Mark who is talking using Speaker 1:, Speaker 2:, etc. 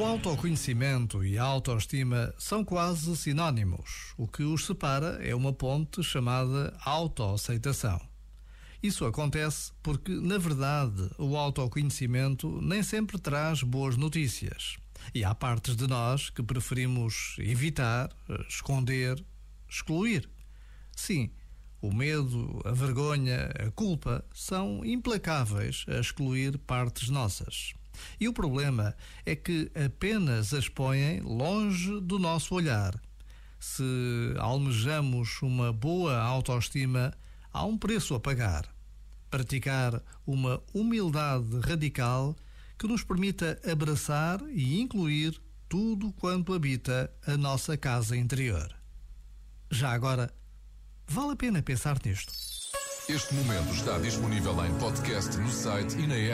Speaker 1: O autoconhecimento e a autoestima são quase sinónimos. O que os separa é uma ponte chamada autoaceitação. Isso acontece porque, na verdade, o autoconhecimento nem sempre traz boas notícias. E há partes de nós que preferimos evitar, esconder, excluir. Sim, o medo, a vergonha, a culpa são implacáveis a excluir partes nossas. E o problema é que apenas as põem longe do nosso olhar. Se almejamos uma boa autoestima, há um preço a pagar. Praticar uma humildade radical que nos permita abraçar e incluir tudo quanto habita a nossa casa interior. Já agora, vale a pena pensar nisto.
Speaker 2: Este momento está disponível em podcast no site e na app.